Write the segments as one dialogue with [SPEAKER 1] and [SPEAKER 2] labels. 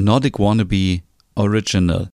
[SPEAKER 1] Nordic Wannabe Original.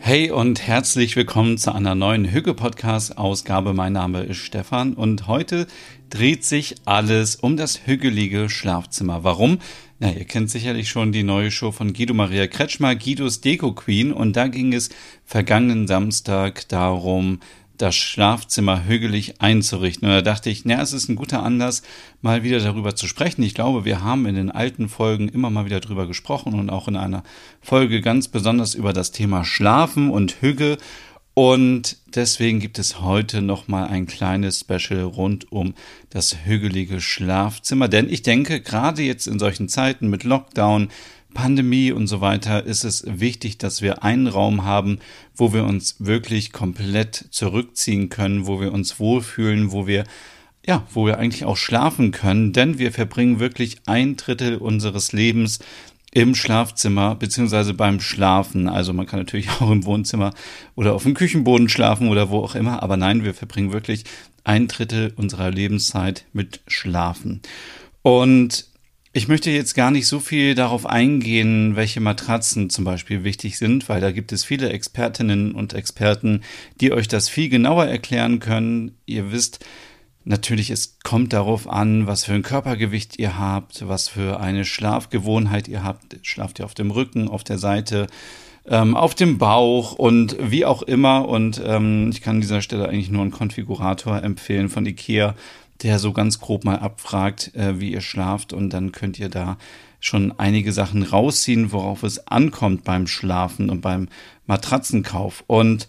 [SPEAKER 1] Hey und herzlich willkommen zu einer neuen Hügge-Podcast-Ausgabe. Mein Name ist Stefan und heute dreht sich alles um das hügelige Schlafzimmer. Warum? Na, ihr kennt sicherlich schon die neue Show von Guido Maria Kretschmer, Guidos Deko Queen und da ging es vergangenen Samstag darum, das Schlafzimmer hügelig einzurichten. Und da dachte ich, na, es ist ein guter Anlass, mal wieder darüber zu sprechen. Ich glaube, wir haben in den alten Folgen immer mal wieder darüber gesprochen und auch in einer Folge ganz besonders über das Thema Schlafen und Hüge. Und deswegen gibt es heute nochmal ein kleines Special rund um das hügelige Schlafzimmer. Denn ich denke, gerade jetzt in solchen Zeiten mit Lockdown, Pandemie und so weiter ist es wichtig, dass wir einen Raum haben, wo wir uns wirklich komplett zurückziehen können, wo wir uns wohlfühlen, wo wir ja, wo wir eigentlich auch schlafen können, denn wir verbringen wirklich ein Drittel unseres Lebens im Schlafzimmer beziehungsweise beim Schlafen. Also man kann natürlich auch im Wohnzimmer oder auf dem Küchenboden schlafen oder wo auch immer, aber nein, wir verbringen wirklich ein Drittel unserer Lebenszeit mit Schlafen. Und ich möchte jetzt gar nicht so viel darauf eingehen, welche Matratzen zum Beispiel wichtig sind, weil da gibt es viele Expertinnen und Experten, die euch das viel genauer erklären können. Ihr wisst, natürlich, es kommt darauf an, was für ein Körpergewicht ihr habt, was für eine Schlafgewohnheit ihr habt. Schlaft ihr auf dem Rücken, auf der Seite, ähm, auf dem Bauch und wie auch immer. Und ähm, ich kann an dieser Stelle eigentlich nur einen Konfigurator empfehlen von Ikea der so ganz grob mal abfragt, äh, wie ihr schlaft und dann könnt ihr da schon einige Sachen rausziehen, worauf es ankommt beim Schlafen und beim Matratzenkauf. Und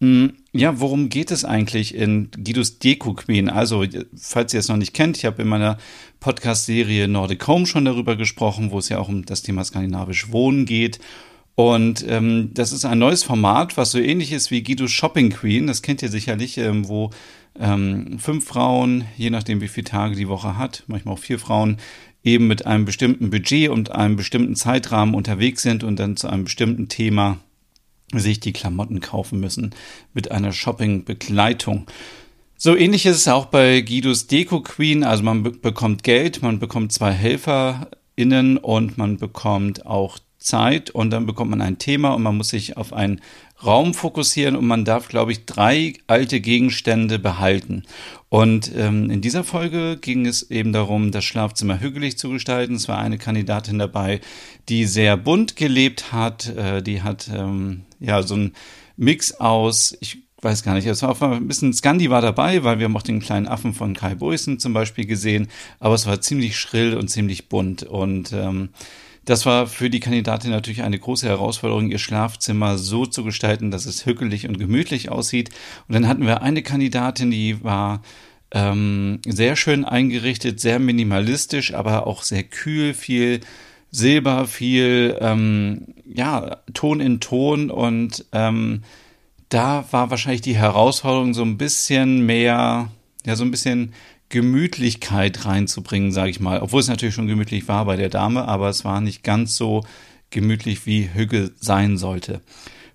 [SPEAKER 1] mh, hm, ja, worum geht es eigentlich in Guidos Deko Queen? Also, falls ihr es noch nicht kennt, ich habe in meiner Podcast-Serie Nordic Home schon darüber gesprochen, wo es ja auch um das Thema skandinavisch Wohnen geht. Und ähm, das ist ein neues Format, was so ähnlich ist wie Guidos Shopping Queen. Das kennt ihr sicherlich, ähm, wo ähm, fünf Frauen, je nachdem wie viele Tage die Woche hat, manchmal auch vier Frauen, eben mit einem bestimmten Budget und einem bestimmten Zeitrahmen unterwegs sind und dann zu einem bestimmten Thema sich die Klamotten kaufen müssen mit einer Shopping-Begleitung. So ähnlich ist es auch bei Guidos Deko Queen. Also man be bekommt Geld, man bekommt zwei HelferInnen und man bekommt auch Zeit und dann bekommt man ein Thema und man muss sich auf einen Raum fokussieren und man darf, glaube ich, drei alte Gegenstände behalten. Und ähm, in dieser Folge ging es eben darum, das Schlafzimmer hügelig zu gestalten. Es war eine Kandidatin dabei, die sehr bunt gelebt hat. Äh, die hat ähm, ja so ein Mix aus, ich weiß gar nicht, es war ein bisschen Scandi war dabei, weil wir haben auch den kleinen Affen von Kai Boysen zum Beispiel gesehen, aber es war ziemlich schrill und ziemlich bunt und ähm, das war für die Kandidatin natürlich eine große Herausforderung, ihr Schlafzimmer so zu gestalten, dass es hückelig und gemütlich aussieht. Und dann hatten wir eine Kandidatin, die war ähm, sehr schön eingerichtet, sehr minimalistisch, aber auch sehr kühl, viel Silber, viel ähm, ja Ton in Ton und ähm, da war wahrscheinlich die Herausforderung so ein bisschen mehr, ja so ein bisschen Gemütlichkeit reinzubringen, sage ich mal. Obwohl es natürlich schon gemütlich war bei der Dame, aber es war nicht ganz so gemütlich, wie Hügge sein sollte.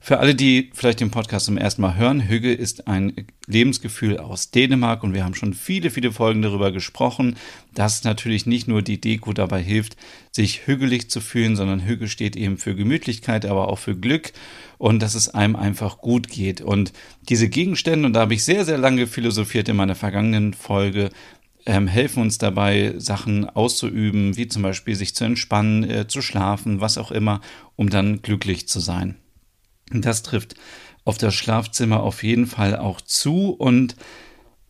[SPEAKER 1] Für alle, die vielleicht den Podcast zum ersten Mal hören, Hügge ist ein Lebensgefühl aus Dänemark und wir haben schon viele, viele Folgen darüber gesprochen, dass natürlich nicht nur die Deko dabei hilft, sich hügelig zu fühlen, sondern Hügge steht eben für Gemütlichkeit, aber auch für Glück und dass es einem einfach gut geht. Und diese Gegenstände, und da habe ich sehr, sehr lange philosophiert in meiner vergangenen Folge, ähm, helfen uns dabei, Sachen auszuüben, wie zum Beispiel sich zu entspannen, äh, zu schlafen, was auch immer, um dann glücklich zu sein. Das trifft auf das Schlafzimmer auf jeden Fall auch zu. Und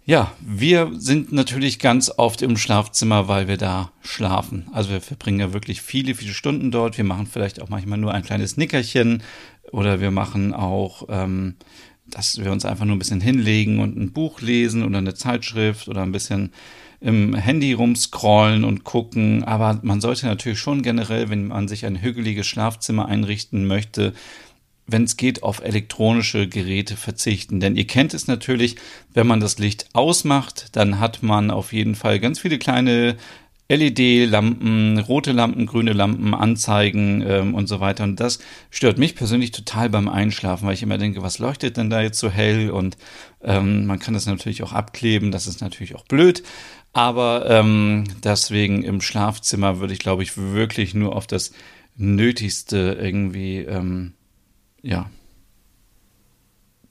[SPEAKER 1] ja, wir sind natürlich ganz oft im Schlafzimmer, weil wir da schlafen. Also wir verbringen ja wirklich viele, viele Stunden dort. Wir machen vielleicht auch manchmal nur ein kleines Nickerchen oder wir machen auch, ähm, dass wir uns einfach nur ein bisschen hinlegen und ein Buch lesen oder eine Zeitschrift oder ein bisschen im Handy rumscrollen und gucken. Aber man sollte natürlich schon generell, wenn man sich ein hügeliges Schlafzimmer einrichten möchte, wenn es geht, auf elektronische Geräte verzichten. Denn ihr kennt es natürlich, wenn man das Licht ausmacht, dann hat man auf jeden Fall ganz viele kleine LED-Lampen, rote Lampen, grüne Lampen, Anzeigen ähm, und so weiter. Und das stört mich persönlich total beim Einschlafen, weil ich immer denke, was leuchtet denn da jetzt so hell? Und ähm, man kann das natürlich auch abkleben, das ist natürlich auch blöd. Aber ähm, deswegen im Schlafzimmer würde ich, glaube ich, wirklich nur auf das Nötigste irgendwie, ähm, ja,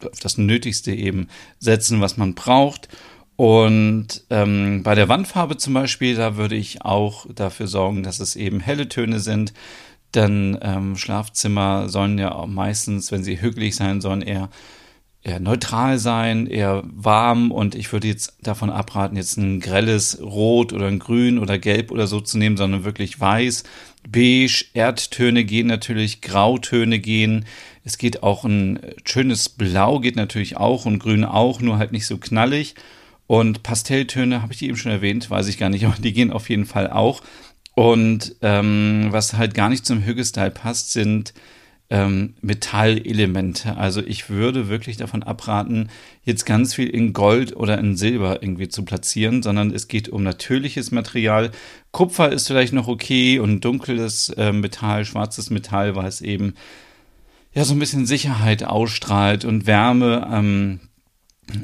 [SPEAKER 1] auf das Nötigste eben setzen, was man braucht. Und ähm, bei der Wandfarbe zum Beispiel, da würde ich auch dafür sorgen, dass es eben helle Töne sind. Denn ähm, Schlafzimmer sollen ja meistens, wenn sie hügelig sein sollen, eher, eher neutral sein, eher warm. Und ich würde jetzt davon abraten, jetzt ein grelles Rot oder ein Grün oder Gelb oder so zu nehmen, sondern wirklich weiß, beige, Erdtöne gehen natürlich, Grautöne gehen. Es geht auch ein schönes Blau geht natürlich auch und Grün auch, nur halt nicht so knallig. Und Pastelltöne, habe ich die eben schon erwähnt, weiß ich gar nicht, aber die gehen auf jeden Fall auch. Und ähm, was halt gar nicht zum Hügge-Style passt, sind ähm, Metallelemente. Also ich würde wirklich davon abraten, jetzt ganz viel in Gold oder in Silber irgendwie zu platzieren, sondern es geht um natürliches Material. Kupfer ist vielleicht noch okay und dunkles äh, Metall, schwarzes Metall, weil es eben ja so ein bisschen Sicherheit ausstrahlt und Wärme. Ähm,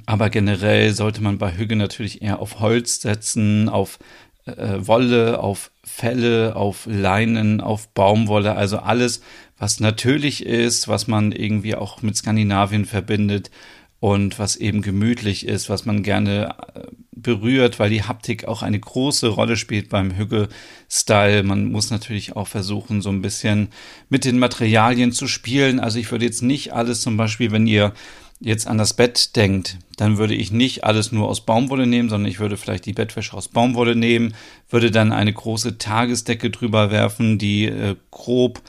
[SPEAKER 1] aber generell sollte man bei Hügge natürlich eher auf Holz setzen, auf äh, Wolle, auf Felle, auf Leinen, auf Baumwolle, also alles, was natürlich ist, was man irgendwie auch mit Skandinavien verbindet und was eben gemütlich ist, was man gerne äh, berührt, weil die Haptik auch eine große Rolle spielt beim Hügge-Style. Man muss natürlich auch versuchen, so ein bisschen mit den Materialien zu spielen. Also ich würde jetzt nicht alles zum Beispiel, wenn ihr jetzt an das Bett denkt, dann würde ich nicht alles nur aus Baumwolle nehmen, sondern ich würde vielleicht die Bettwäsche aus Baumwolle nehmen, würde dann eine große Tagesdecke drüber werfen, die äh, grob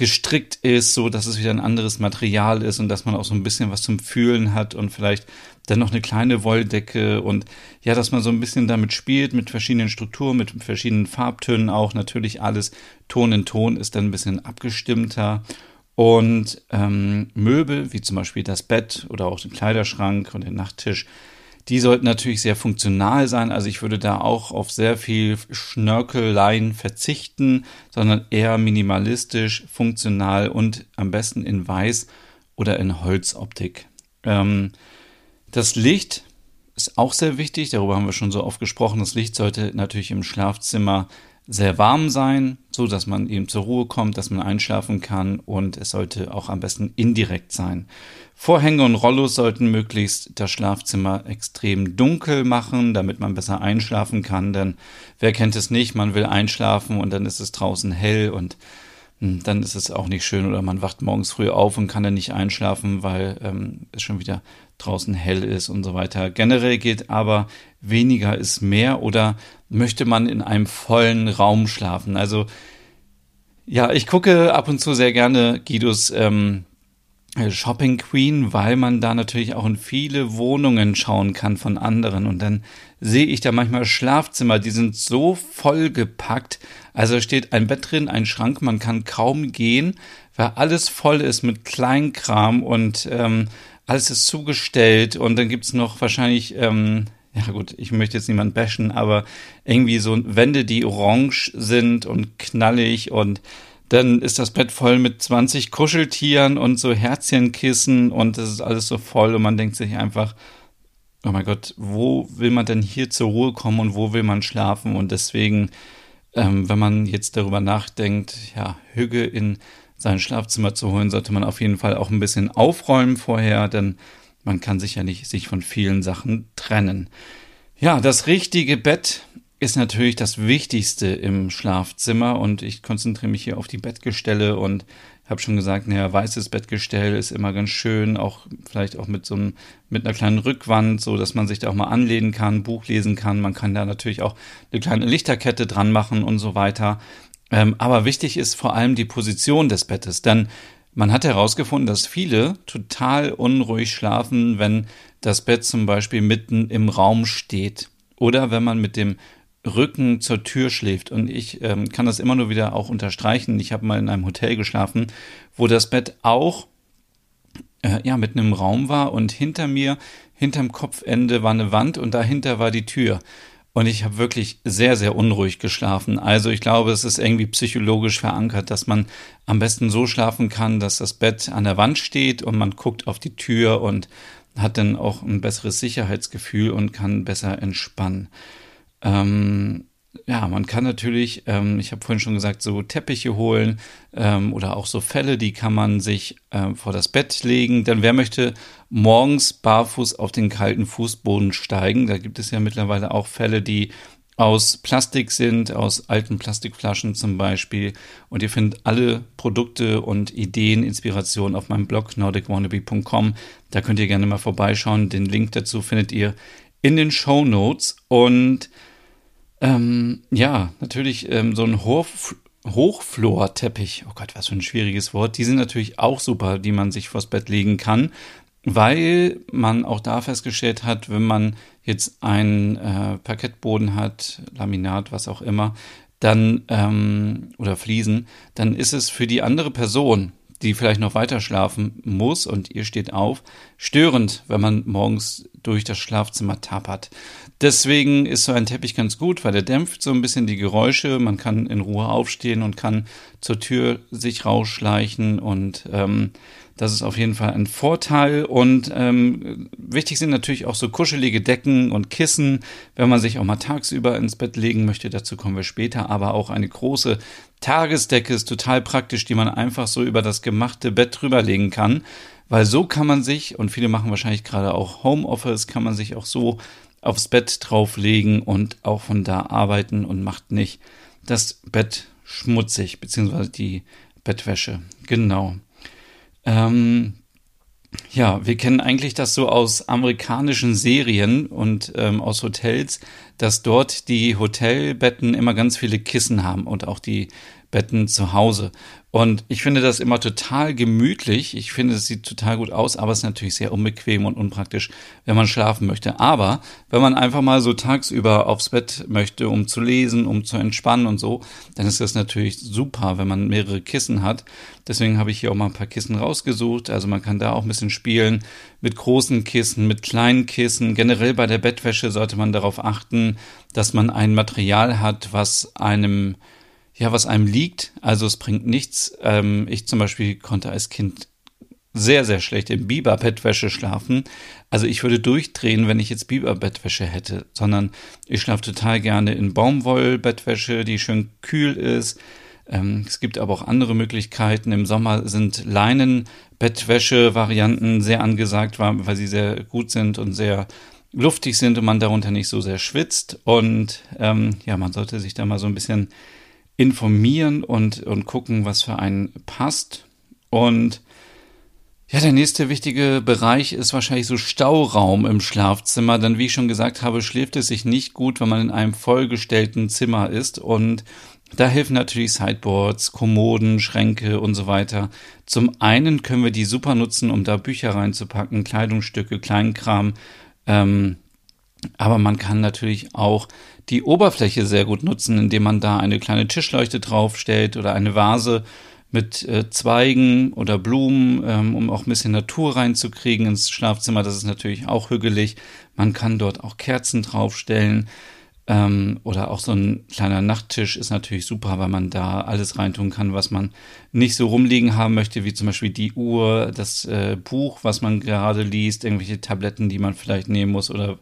[SPEAKER 1] gestrickt ist, so dass es wieder ein anderes Material ist und dass man auch so ein bisschen was zum Fühlen hat und vielleicht dann noch eine kleine Wolldecke und ja, dass man so ein bisschen damit spielt mit verschiedenen Strukturen, mit verschiedenen Farbtönen auch. Natürlich alles Ton in Ton ist dann ein bisschen abgestimmter und ähm, Möbel, wie zum Beispiel das Bett oder auch den Kleiderschrank und den Nachttisch, die sollten natürlich sehr funktional sein. Also ich würde da auch auf sehr viel Schnörkeleien verzichten, sondern eher minimalistisch, funktional und am besten in Weiß oder in Holzoptik. Ähm, das Licht ist auch sehr wichtig, darüber haben wir schon so oft gesprochen. Das Licht sollte natürlich im Schlafzimmer sehr warm sein, so dass man eben zur Ruhe kommt, dass man einschlafen kann und es sollte auch am besten indirekt sein. Vorhänge und Rollos sollten möglichst das Schlafzimmer extrem dunkel machen, damit man besser einschlafen kann, denn wer kennt es nicht, man will einschlafen und dann ist es draußen hell und dann ist es auch nicht schön oder man wacht morgens früh auf und kann dann nicht einschlafen, weil ähm, es schon wieder draußen hell ist und so weiter. Generell geht aber weniger ist mehr oder möchte man in einem vollen Raum schlafen? Also ja, ich gucke ab und zu sehr gerne Guidos ähm, Shopping Queen, weil man da natürlich auch in viele Wohnungen schauen kann von anderen. Und dann sehe ich da manchmal Schlafzimmer, die sind so vollgepackt. Also steht ein Bett drin, ein Schrank, man kann kaum gehen, weil alles voll ist mit Kleinkram und ähm, alles ist zugestellt. Und dann gibt's noch wahrscheinlich ähm, ja gut, ich möchte jetzt niemand bashen, aber irgendwie so Wände, die orange sind und knallig und dann ist das Bett voll mit 20 Kuscheltieren und so Herzchenkissen und das ist alles so voll und man denkt sich einfach, oh mein Gott, wo will man denn hier zur Ruhe kommen und wo will man schlafen? Und deswegen, ähm, wenn man jetzt darüber nachdenkt, ja, Hüge in sein Schlafzimmer zu holen, sollte man auf jeden Fall auch ein bisschen aufräumen vorher, denn man kann sich ja nicht sich von vielen Sachen trennen. Ja, das richtige Bett ist natürlich das Wichtigste im Schlafzimmer und ich konzentriere mich hier auf die Bettgestelle und habe schon gesagt, naja, weißes Bettgestell ist immer ganz schön, auch vielleicht auch mit so einem, mit einer kleinen Rückwand, so dass man sich da auch mal anlehnen kann, Buch lesen kann. Man kann da natürlich auch eine kleine Lichterkette dran machen und so weiter. Ähm, aber wichtig ist vor allem die Position des Bettes, denn man hat herausgefunden, dass viele total unruhig schlafen, wenn das Bett zum Beispiel mitten im Raum steht oder wenn man mit dem Rücken zur Tür schläft. Und ich ähm, kann das immer nur wieder auch unterstreichen. Ich habe mal in einem Hotel geschlafen, wo das Bett auch äh, ja mitten im Raum war und hinter mir, hinterm Kopfende war eine Wand und dahinter war die Tür. und ich habe wirklich sehr, sehr unruhig geschlafen. Also ich glaube, es ist irgendwie psychologisch verankert, dass man am besten so schlafen kann, dass das Bett an der Wand steht und man guckt auf die Tür und hat dann auch ein besseres Sicherheitsgefühl und kann besser entspannen. Ähm, ja, man kann natürlich, ähm, ich habe vorhin schon gesagt, so Teppiche holen ähm, oder auch so Felle, die kann man sich ähm, vor das Bett legen. Denn wer möchte morgens barfuß auf den kalten Fußboden steigen? Da gibt es ja mittlerweile auch Fälle, die aus Plastik sind, aus alten Plastikflaschen zum Beispiel. Und ihr findet alle Produkte und Ideen, Inspirationen auf meinem Blog nordicwannabe.com. Da könnt ihr gerne mal vorbeischauen. Den Link dazu findet ihr in den Show Notes. Und ähm, ja, natürlich ähm, so ein Hoch Hochflorteppich. Oh Gott, was für ein schwieriges Wort. Die sind natürlich auch super, die man sich vors Bett legen kann, weil man auch da festgestellt hat, wenn man jetzt einen äh, Parkettboden hat, Laminat, was auch immer, dann ähm, oder Fliesen, dann ist es für die andere Person, die vielleicht noch weiter schlafen muss und ihr steht auf, störend, wenn man morgens durch das Schlafzimmer tappert. Deswegen ist so ein Teppich ganz gut, weil er dämpft so ein bisschen die Geräusche. Man kann in Ruhe aufstehen und kann zur Tür sich rausschleichen und ähm, das ist auf jeden Fall ein Vorteil. Und ähm, wichtig sind natürlich auch so kuschelige Decken und Kissen, wenn man sich auch mal tagsüber ins Bett legen möchte. Dazu kommen wir später. Aber auch eine große Tagesdecke ist total praktisch, die man einfach so über das gemachte Bett drüberlegen kann. Weil so kann man sich, und viele machen wahrscheinlich gerade auch Homeoffice, kann man sich auch so aufs Bett drauflegen und auch von da arbeiten und macht nicht das Bett schmutzig, beziehungsweise die Bettwäsche. Genau. Ähm, ja, wir kennen eigentlich das so aus amerikanischen Serien und ähm, aus Hotels, dass dort die Hotelbetten immer ganz viele Kissen haben und auch die Betten zu Hause. Und ich finde das immer total gemütlich. Ich finde, es sieht total gut aus, aber es ist natürlich sehr unbequem und unpraktisch, wenn man schlafen möchte. Aber wenn man einfach mal so tagsüber aufs Bett möchte, um zu lesen, um zu entspannen und so, dann ist das natürlich super, wenn man mehrere Kissen hat. Deswegen habe ich hier auch mal ein paar Kissen rausgesucht. Also man kann da auch ein bisschen spielen mit großen Kissen, mit kleinen Kissen. Generell bei der Bettwäsche sollte man darauf achten, dass man ein Material hat, was einem ja, was einem liegt. Also es bringt nichts. Ähm, ich zum Beispiel konnte als Kind sehr, sehr schlecht in Biber-Bettwäsche schlafen. Also ich würde durchdrehen, wenn ich jetzt Biber-Bettwäsche hätte, sondern ich schlafe total gerne in Baumwoll-Bettwäsche, die schön kühl ist. Ähm, es gibt aber auch andere Möglichkeiten. Im Sommer sind Leinen-Bettwäsche-Varianten sehr angesagt, weil sie sehr gut sind und sehr luftig sind und man darunter nicht so sehr schwitzt. Und ähm, ja, man sollte sich da mal so ein bisschen informieren und, und gucken, was für einen passt. Und ja, der nächste wichtige Bereich ist wahrscheinlich so Stauraum im Schlafzimmer. Denn wie ich schon gesagt habe, schläft es sich nicht gut, wenn man in einem vollgestellten Zimmer ist. Und da helfen natürlich Sideboards, Kommoden, Schränke und so weiter. Zum einen können wir die super nutzen, um da Bücher reinzupacken, Kleidungsstücke, Kleinkram. Ähm, aber man kann natürlich auch die Oberfläche sehr gut nutzen, indem man da eine kleine Tischleuchte draufstellt oder eine Vase mit äh, Zweigen oder Blumen, ähm, um auch ein bisschen Natur reinzukriegen ins Schlafzimmer. Das ist natürlich auch hügelig. Man kann dort auch Kerzen draufstellen. Ähm, oder auch so ein kleiner Nachttisch ist natürlich super, weil man da alles reintun kann, was man nicht so rumliegen haben möchte, wie zum Beispiel die Uhr, das äh, Buch, was man gerade liest, irgendwelche Tabletten, die man vielleicht nehmen muss oder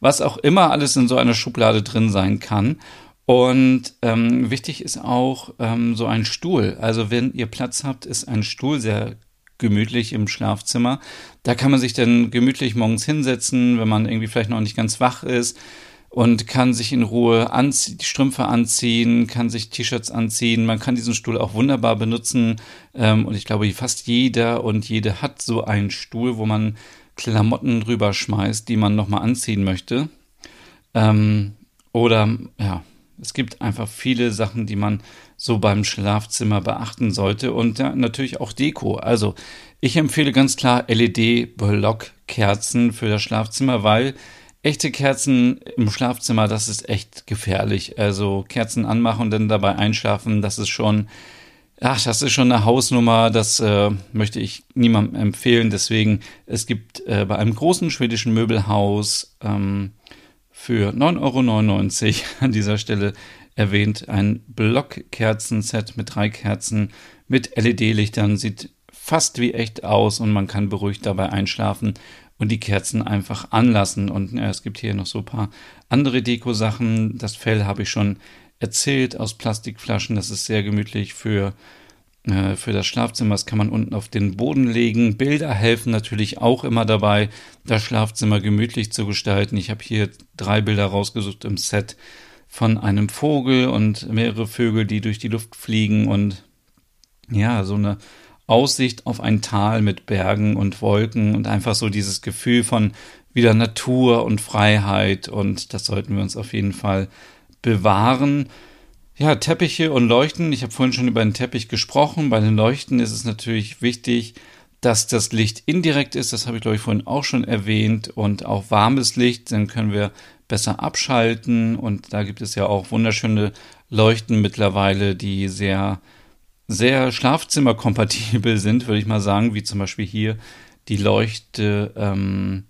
[SPEAKER 1] was auch immer alles in so einer Schublade drin sein kann. Und ähm, wichtig ist auch ähm, so ein Stuhl. Also wenn ihr Platz habt, ist ein Stuhl sehr gemütlich im Schlafzimmer. Da kann man sich dann gemütlich morgens hinsetzen, wenn man irgendwie vielleicht noch nicht ganz wach ist und kann sich in Ruhe die Strümpfe anziehen, kann sich T-Shirts anziehen. Man kann diesen Stuhl auch wunderbar benutzen. Ähm, und ich glaube, fast jeder und jede hat so einen Stuhl, wo man Klamotten drüber schmeißt, die man nochmal anziehen möchte. Ähm, oder ja, es gibt einfach viele Sachen, die man so beim Schlafzimmer beachten sollte. Und ja, natürlich auch Deko. Also ich empfehle ganz klar LED-Blockkerzen für das Schlafzimmer, weil Echte Kerzen im Schlafzimmer, das ist echt gefährlich. Also Kerzen anmachen und dann dabei einschlafen, das ist schon, ach, das ist schon eine Hausnummer, das äh, möchte ich niemandem empfehlen. Deswegen, es gibt äh, bei einem großen schwedischen Möbelhaus ähm, für 9,99 Euro an dieser Stelle erwähnt. Ein Blockkerzenset mit drei Kerzen mit LED-Lichtern sieht fast wie echt aus und man kann beruhigt dabei einschlafen und die Kerzen einfach anlassen. Und ja, es gibt hier noch so ein paar andere Deko-Sachen. Das Fell habe ich schon erzählt aus Plastikflaschen. Das ist sehr gemütlich für äh, für das Schlafzimmer. Das kann man unten auf den Boden legen. Bilder helfen natürlich auch immer dabei, das Schlafzimmer gemütlich zu gestalten. Ich habe hier drei Bilder rausgesucht im Set von einem Vogel und mehrere Vögel, die durch die Luft fliegen und ja, so eine Aussicht auf ein Tal mit Bergen und Wolken und einfach so dieses Gefühl von wieder Natur und Freiheit und das sollten wir uns auf jeden Fall bewahren. Ja, Teppiche und Leuchten. Ich habe vorhin schon über den Teppich gesprochen. Bei den Leuchten ist es natürlich wichtig, dass das Licht indirekt ist. Das habe ich, glaube ich, vorhin auch schon erwähnt. Und auch warmes Licht, dann können wir besser abschalten. Und da gibt es ja auch wunderschöne Leuchten mittlerweile, die sehr, sehr schlafzimmerkompatibel sind, würde ich mal sagen, wie zum Beispiel hier die Leuchte, ähm,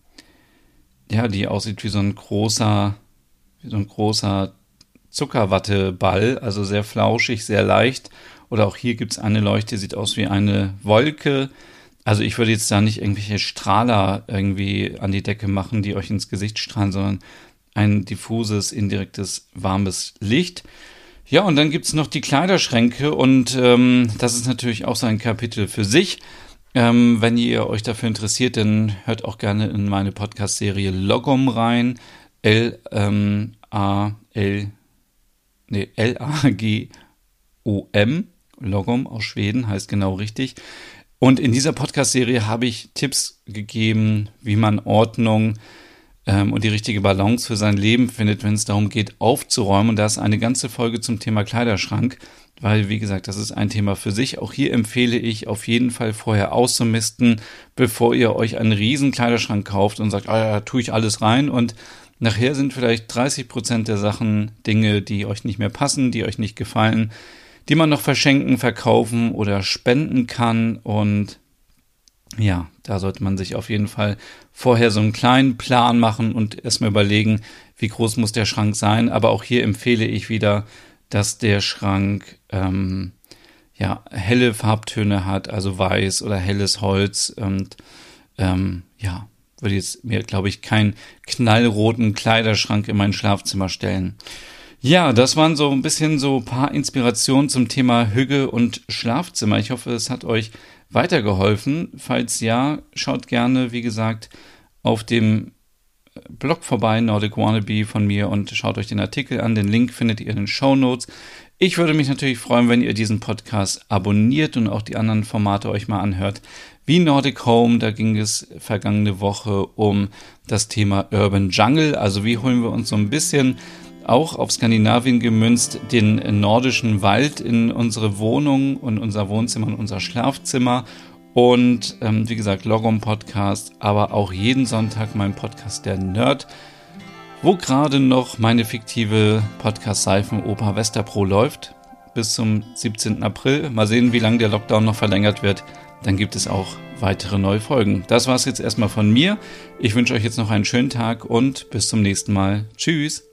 [SPEAKER 1] ja, die aussieht wie so ein großer, wie so ein großer Zuckerwatteball, also sehr flauschig, sehr leicht. Oder auch hier gibt es eine Leuchte, sieht aus wie eine Wolke. Also ich würde jetzt da nicht irgendwelche Strahler irgendwie an die Decke machen, die euch ins Gesicht strahlen, sondern ein diffuses, indirektes, warmes Licht. Ja, und dann gibt es noch die Kleiderschränke und ähm, das ist natürlich auch so ein Kapitel für sich. Ähm, wenn ihr euch dafür interessiert, dann hört auch gerne in meine Podcast-Serie Logom rein. L-A-L nee, L-A-G-O-M, Logom aus Schweden, heißt genau richtig. Und in dieser Podcast-Serie habe ich Tipps gegeben, wie man Ordnung ähm, und die richtige Balance für sein Leben findet, wenn es darum geht, aufzuräumen. Und da ist eine ganze Folge zum Thema Kleiderschrank, weil, wie gesagt, das ist ein Thema für sich. Auch hier empfehle ich auf jeden Fall vorher auszumisten, bevor ihr euch einen riesen Kleiderschrank kauft und sagt, ah ja, tue ich alles rein und Nachher sind vielleicht 30 Prozent der Sachen Dinge, die euch nicht mehr passen, die euch nicht gefallen, die man noch verschenken, verkaufen oder spenden kann. Und ja, da sollte man sich auf jeden Fall vorher so einen kleinen Plan machen und erstmal überlegen, wie groß muss der Schrank sein. Aber auch hier empfehle ich wieder, dass der Schrank ähm, ja helle Farbtöne hat, also weiß oder helles Holz und ähm, ja würde jetzt mir, glaube ich, keinen knallroten Kleiderschrank in mein Schlafzimmer stellen. Ja, das waren so ein bisschen so ein paar Inspirationen zum Thema Hüge und Schlafzimmer. Ich hoffe, es hat euch weitergeholfen. Falls ja, schaut gerne, wie gesagt, auf dem Blog vorbei, Nordic Wannabe von mir und schaut euch den Artikel an. Den Link findet ihr in den Show Notes. Ich würde mich natürlich freuen, wenn ihr diesen Podcast abonniert und auch die anderen Formate euch mal anhört wie Nordic Home. Da ging es vergangene Woche um das Thema Urban Jungle. Also wie holen wir uns so ein bisschen auch auf Skandinavien gemünzt den nordischen Wald in unsere Wohnung und unser Wohnzimmer und unser Schlafzimmer. Und ähm, wie gesagt, Logom Podcast, aber auch jeden Sonntag mein Podcast Der Nerd, wo gerade noch meine fiktive Podcast Seifenoper Westerpro läuft. Bis zum 17. April. Mal sehen, wie lange der Lockdown noch verlängert wird dann gibt es auch weitere neue Folgen. Das war es jetzt erstmal von mir. Ich wünsche euch jetzt noch einen schönen Tag und bis zum nächsten Mal. Tschüss.